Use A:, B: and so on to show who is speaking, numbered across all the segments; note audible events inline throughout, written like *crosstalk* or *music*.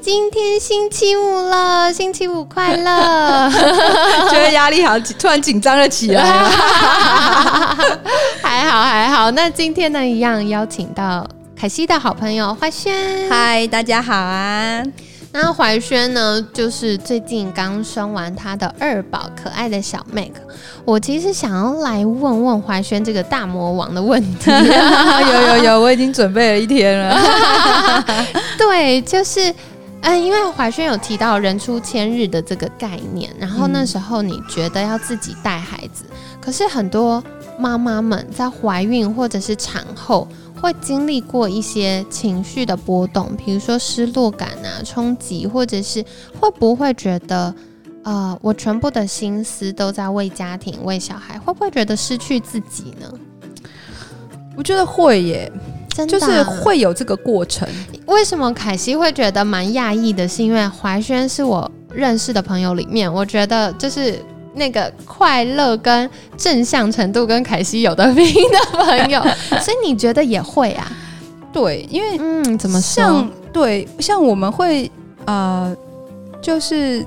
A: 今天星期五了，星期五快乐！*laughs*
B: 觉得压力好，突然紧张了起来。*laughs*
A: 还好还好，那今天呢，一样邀请到凯西的好朋友怀轩。
B: 嗨，大家好啊！
A: 那怀轩呢，就是最近刚生完他的二宝，可爱的小 Make。我其实想要来问问怀轩这个大魔王的问题。*laughs*
B: 有有有，我已经准备了一天了。
A: 对，就是。嗯，因为怀轩有提到人出千日的这个概念，然后那时候你觉得要自己带孩子，可是很多妈妈们在怀孕或者是产后会经历过一些情绪的波动，比如说失落感啊、冲击，或者是会不会觉得，呃，我全部的心思都在为家庭、为小孩，会不会觉得失去自己呢？
B: 我觉得会耶。就是会有这个过程。
A: 为什么凯西会觉得蛮讶异的？是因为怀轩是我认识的朋友里面，我觉得就是那个快乐跟正向程度跟凯西有的拼的朋友，*laughs* 所以你觉得也会啊？
B: 对，因为
A: 嗯，怎么
B: 像对像我们会呃，就是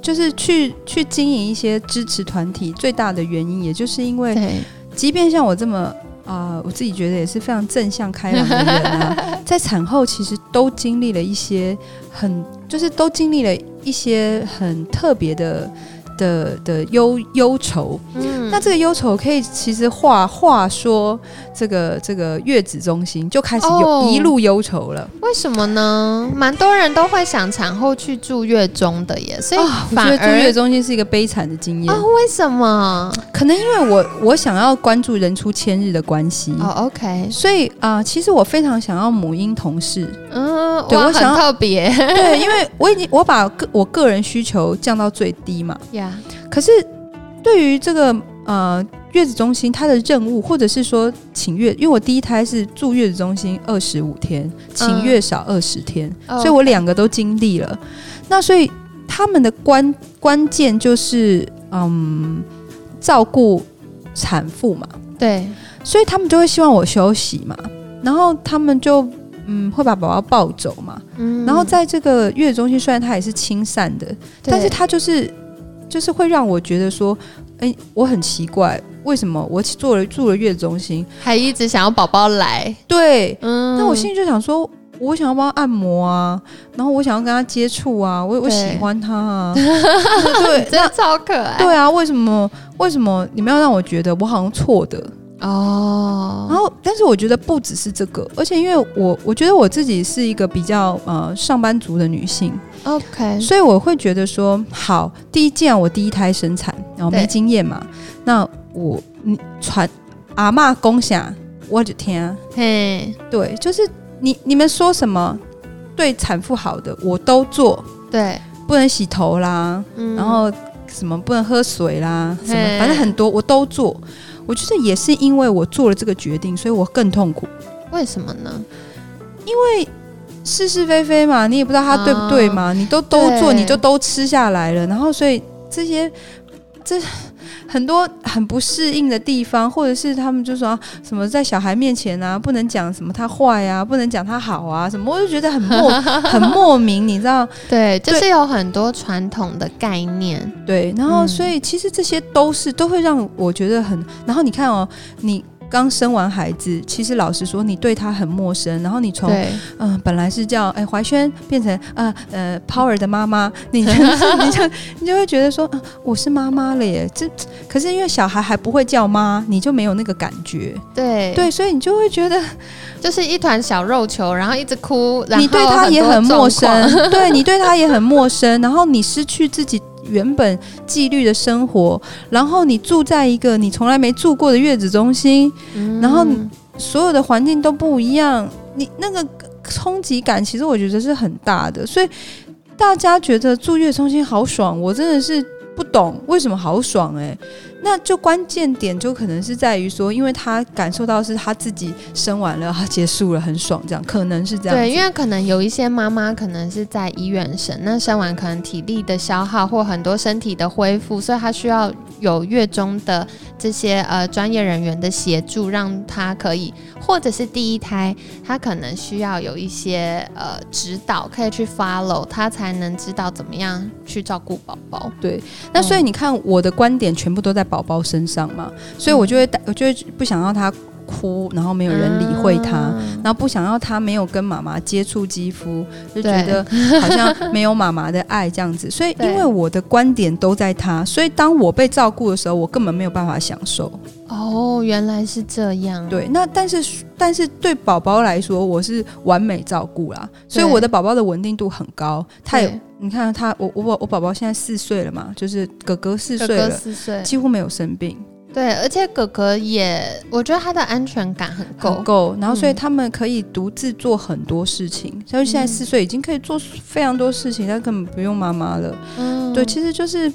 B: 就是去去经营一些支持团体，最大的原因也就是因为，即便像我这么。啊，我自己觉得也是非常正向开朗的人啊，*laughs* 在产后其实都经历了一些很，就是都经历了一些很特别的。的的忧忧愁，嗯，那这个忧愁可以其实话话说，这个这个月子中心就开始有一路忧愁了。
A: 为什么呢？蛮多人都会想产后去住月中的耶，所以
B: 我觉得住月中心是一个悲惨的经验
A: 啊。为什么？
B: 可能因为我我想要关注人出千日的关系
A: 哦，OK，
B: 所以啊，其实我非常想要母婴同事，
A: 嗯，对我想特别，
B: 对，因为我已经我把个我个人需求降到最低嘛，呀。可是，对于这个呃月子中心，它的任务或者是说请月，因为我第一胎是住月子中心二十五天，请月少二十天，所以我两个都经历了。那所以他们的关关键就是嗯照顾产妇嘛，
A: 对，
B: 所以他们就会希望我休息嘛，然后他们就嗯会把宝宝抱走嘛，嗯，然后在这个月子中心，虽然它也是清散的，但是它就是。就是会让我觉得说，哎，我很奇怪，为什么我做了住了月子中心，
A: 还一直想要宝宝来？
B: 对，嗯，那我心里就想说，我想要帮他按摩啊，然后我想要跟他接触啊，我我喜欢他啊，
A: 对，*laughs* 真的超可爱。
B: 对啊，为什么？为什么你们要让我觉得我好像错的？哦，然后，但是我觉得不只是这个，而且因为我我觉得我自己是一个比较呃上班族的女性
A: ，OK，
B: 所以我会觉得说，好，第一件我第一胎生产，然后没经验嘛，那我你传阿妈共享，我的天啊，嘿，对，就是你你们说什么对产妇好的我都做，
A: 对，
B: 不能洗头啦，然后什么不能喝水啦，什么反正很多我都做。我觉得也是因为我做了这个决定，所以我更痛苦。
A: 为什么呢？
B: 因为是是非非嘛，你也不知道他对不对嘛，你都都做，你就都吃下来了，然后所以这些这。很多很不适应的地方，或者是他们就说什么在小孩面前啊，不能讲什么他坏啊，不能讲他好啊，什么我就觉得很莫 *laughs* 很莫名，你知道？
A: 对，就是有很多传统的概念。
B: 对，然后所以其实这些都是都会让我觉得很，然后你看哦，你。刚生完孩子，其实老实说，你对他很陌生。然后你从嗯，本来是叫哎怀轩，变成呃呃 Power 的妈妈，你你就你就会觉得说，啊，我是妈妈了耶。这可是因为小孩还不会叫妈，你就没有那个感觉。
A: 对
B: 对，所以你就会觉得
A: 就是一团小肉球，然后一直哭。
B: 你对他也很陌生，对你对他也很陌生。然后你失去自己。原本纪律的生活，然后你住在一个你从来没住过的月子中心，然后所有的环境都不一样，你那个冲击感其实我觉得是很大的。所以大家觉得住月中心好爽，我真的是不懂为什么好爽哎。那就关键点就可能是在于说，因为他感受到是他自己生完了，他结束了，很爽，这样可能是这样。
A: 对，因为可能有一些妈妈可能是在医院生，那生完可能体力的消耗或很多身体的恢复，所以她需要有月中的这些呃专业人员的协助，让她可以，或者是第一胎，她可能需要有一些呃指导，可以去 follow，她才能知道怎么样去照顾宝宝。
B: 对，那所以你看我的观点全部都在。宝宝身上嘛，所以我就会带，我就会不想让他哭，然后没有人理会他，然后不想要他没有跟妈妈接触肌肤，就觉得好像没有妈妈的爱这样子。所以，因为我的观点都在他，所以当我被照顾的时候，我根本没有办法享受。
A: 哦，原来是这样。
B: 对，那但是但是对宝宝来说，我是完美照顾啦，所以我的宝宝的稳定度很高。他也。你看他，我我我宝宝现在四岁了嘛，就是哥哥四岁了，
A: 四岁
B: 几乎没有生病。
A: 对，而且哥哥也，我觉得他的安全感很够
B: 够，然后所以他们可以独自做很多事情。像现在四岁已经可以做非常多事情，他根本不用妈妈了。嗯，对，其实就是。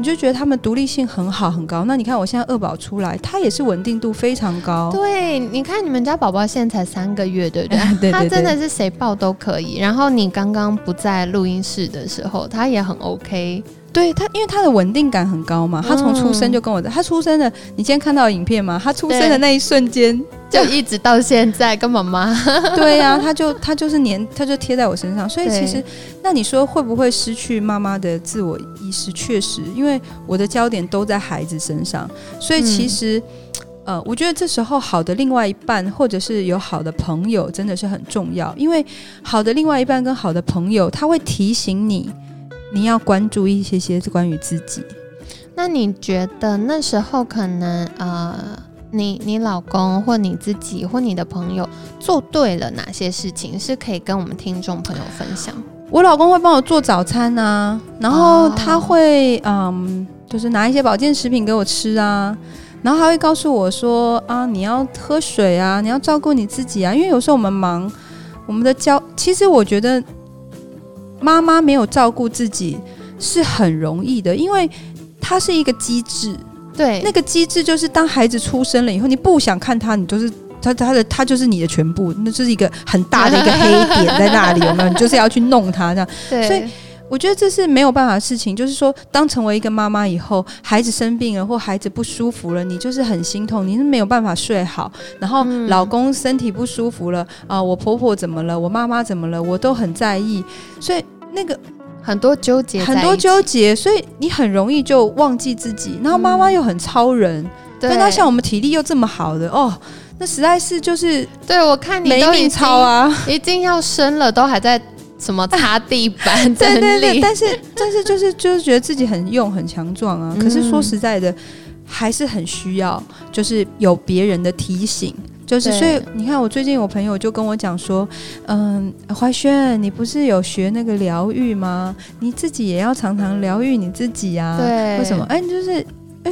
B: 你就觉得他们独立性很好很高，那你看我现在二宝出来，他也是稳定度非常高。
A: 对，你看你们家宝宝现在才三个月，对不对？*laughs* 他真的是谁抱都可以。然后你刚刚不在录音室的时候，他也很 OK。
B: 对他，因为他的稳定感很高嘛，他从出生就跟我在，他出生的，你今天看到影片吗？他出生的那一瞬间
A: 就一直到现在跟妈妈。*laughs*
B: 对呀，他就他就是黏，他就贴在我身上。所以其实，那你说会不会失去妈妈的自我意识？确实，因为我的焦点都在孩子身上，所以其实，呃，我觉得这时候好的另外一半，或者是有好的朋友，真的是很重要。因为好的另外一半跟好的朋友，他会提醒你。你要关注一些些关于自己。
A: 那你觉得那时候可能呃，你你老公或你自己或你的朋友做对了哪些事情，是可以跟我们听众朋友分享？
B: 我老公会帮我做早餐啊，然后他会嗯，就是拿一些保健食品给我吃啊，然后还会告诉我说啊，你要喝水啊，你要照顾你自己啊，因为有时候我们忙，我们的交，其实我觉得。妈妈没有照顾自己是很容易的，因为它是一个机制。
A: 对，
B: 那个机制就是当孩子出生了以后，你不想看他，你就是他他的他就是你的全部，那就是一个很大的一个黑点在那里，有没有？你就是要去弄他这样。*laughs*
A: 对，
B: 所以我觉得这是没有办法的事情。就是说，当成为一个妈妈以后，孩子生病了或孩子不舒服了，你就是很心痛，你是没有办法睡好。然后老公身体不舒服了啊，我婆婆怎么了？我妈妈怎么了？我都很在意，所以。那个
A: 很多纠结，
B: 很多纠结，所以你很容易就忘记自己。然后妈妈又很超人，但她像我们体力又这么好的哦，那实在是就是
A: 对我看你都已超啊，一定要生了都还在什么擦地板，*laughs*
B: 对对对，但是但是就是就是觉得自己很用很强壮啊。可是说实在的，还是很需要，就是有别人的提醒。就是，所以你看，我最近我朋友就跟我讲说，嗯，怀轩，你不是有学那个疗愈吗？你自己也要常常疗愈你自己啊。
A: 对，
B: 为什么？哎，就是。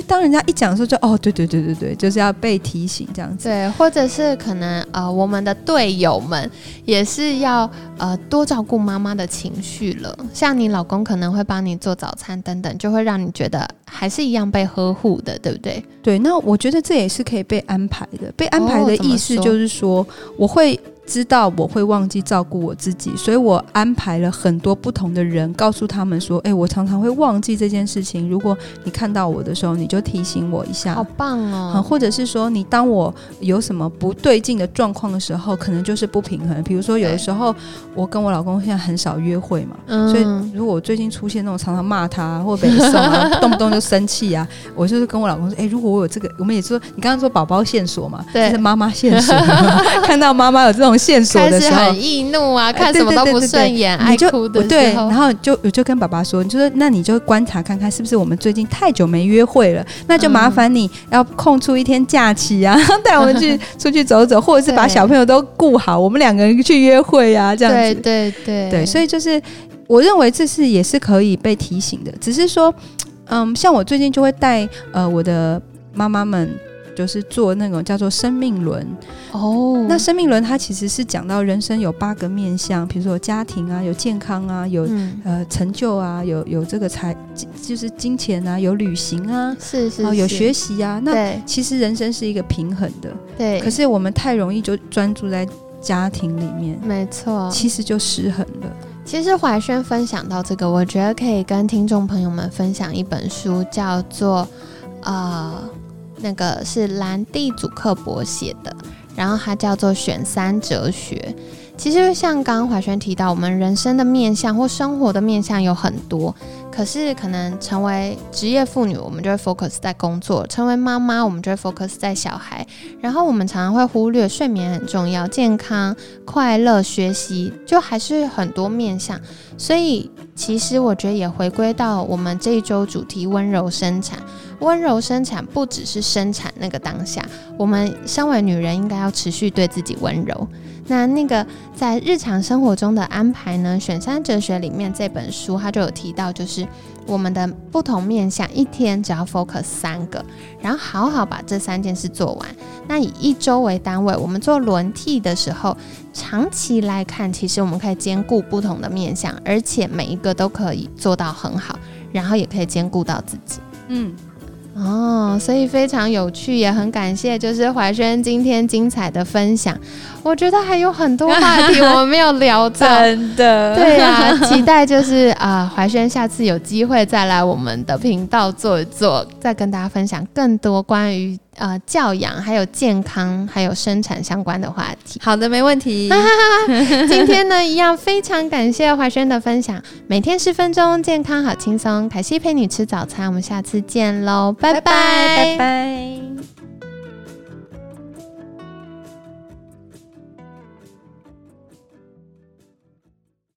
B: 当人家一讲的时候，就哦，对对对对对，就是要被提醒这样子。
A: 对，或者是可能呃，我们的队友们也是要呃多照顾妈妈的情绪了。像你老公可能会帮你做早餐等等，就会让你觉得还是一样被呵护的，对不对？
B: 对，那我觉得这也是可以被安排的。被安排的意思就是说，我会。知道我会忘记照顾我自己，所以我安排了很多不同的人，告诉他们说：“哎，我常常会忘记这件事情。如果你看到我的时候，你就提醒我一下。”
A: 好棒哦！
B: 或者是说，你当我有什么不对劲的状况的时候，可能就是不平衡。比如说，有的时候我跟我老公现在很少约会嘛，所以如果我最近出现那种常常骂他或被送啊，*laughs* 动不动就生气啊，我就是跟我老公说：“哎，如果我有这个，我们也说你刚刚说宝宝线索嘛，
A: 对，
B: 是妈妈线索，*laughs* 看到妈妈有这种。”线索的时候，
A: 很易怒啊，看什么都不顺眼，爱哭的
B: 对，然后就我就跟爸爸说，你就说那你就观察看看，是不是我们最近太久没约会了？那就麻烦你要空出一天假期啊，*laughs* 带我们去出去走走，或者是把小朋友都顾好，我们两个人去约会啊，这样子。
A: 对对对
B: 对，所以就是我认为这是也是可以被提醒的，只是说，嗯，像我最近就会带呃我的妈妈们。就是做那种叫做生命轮哦。那生命轮它其实是讲到人生有八个面向，比如说家庭啊，有健康啊，有呃成就啊，有有这个财就是金钱啊，有旅行啊，
A: 是是，
B: 有学习啊。那其实人生是一个平衡的，
A: 对。
B: 可是我们太容易就专注在家庭里面，
A: 没错，
B: 其实就失衡了。
A: 其实怀轩分享到这个，我觉得可以跟听众朋友们分享一本书，叫做呃，那个是兰蒂祖克伯写的，然后它叫做《选三哲学》。其实像刚刚怀轩提到，我们人生的面向或生活的面向有很多。可是，可能成为职业妇女，我们就会 focus 在工作；成为妈妈，我们就会 focus 在小孩。然后，我们常常会忽略睡眠很重要，健康、快乐、学习，就还是很多面向。所以，其实我觉得也回归到我们这一周主题——温柔生产。温柔生产不只是生产那个当下，我们身为女人应该要持续对自己温柔。那那个在日常生活中的安排呢？选三哲学里面这本书，它就有提到，就是我们的不同面向，一天只要 focus 三个，然后好好把这三件事做完。那以一周为单位，我们做轮替的时候，长期来看，其实我们可以兼顾不同的面向，而且每一个都可以做到很好，然后也可以兼顾到自己。嗯。哦，所以非常有趣，也很感谢，就是怀轩今天精彩的分享。我觉得还有很多话题我们没有聊到，*laughs*
B: 真的，
A: 对呀，期待就是啊，*laughs* 怀轩下次有机会再来我们的频道坐一坐，再跟大家分享更多关于。呃，教养还有健康还有生产相关的话题。
B: 好的，没问题。*laughs*
A: 今天呢，一样非常感谢怀轩的分享。每天十分钟，健康好轻松。凯西陪你吃早餐，我们下次见喽，拜拜，
B: 拜拜。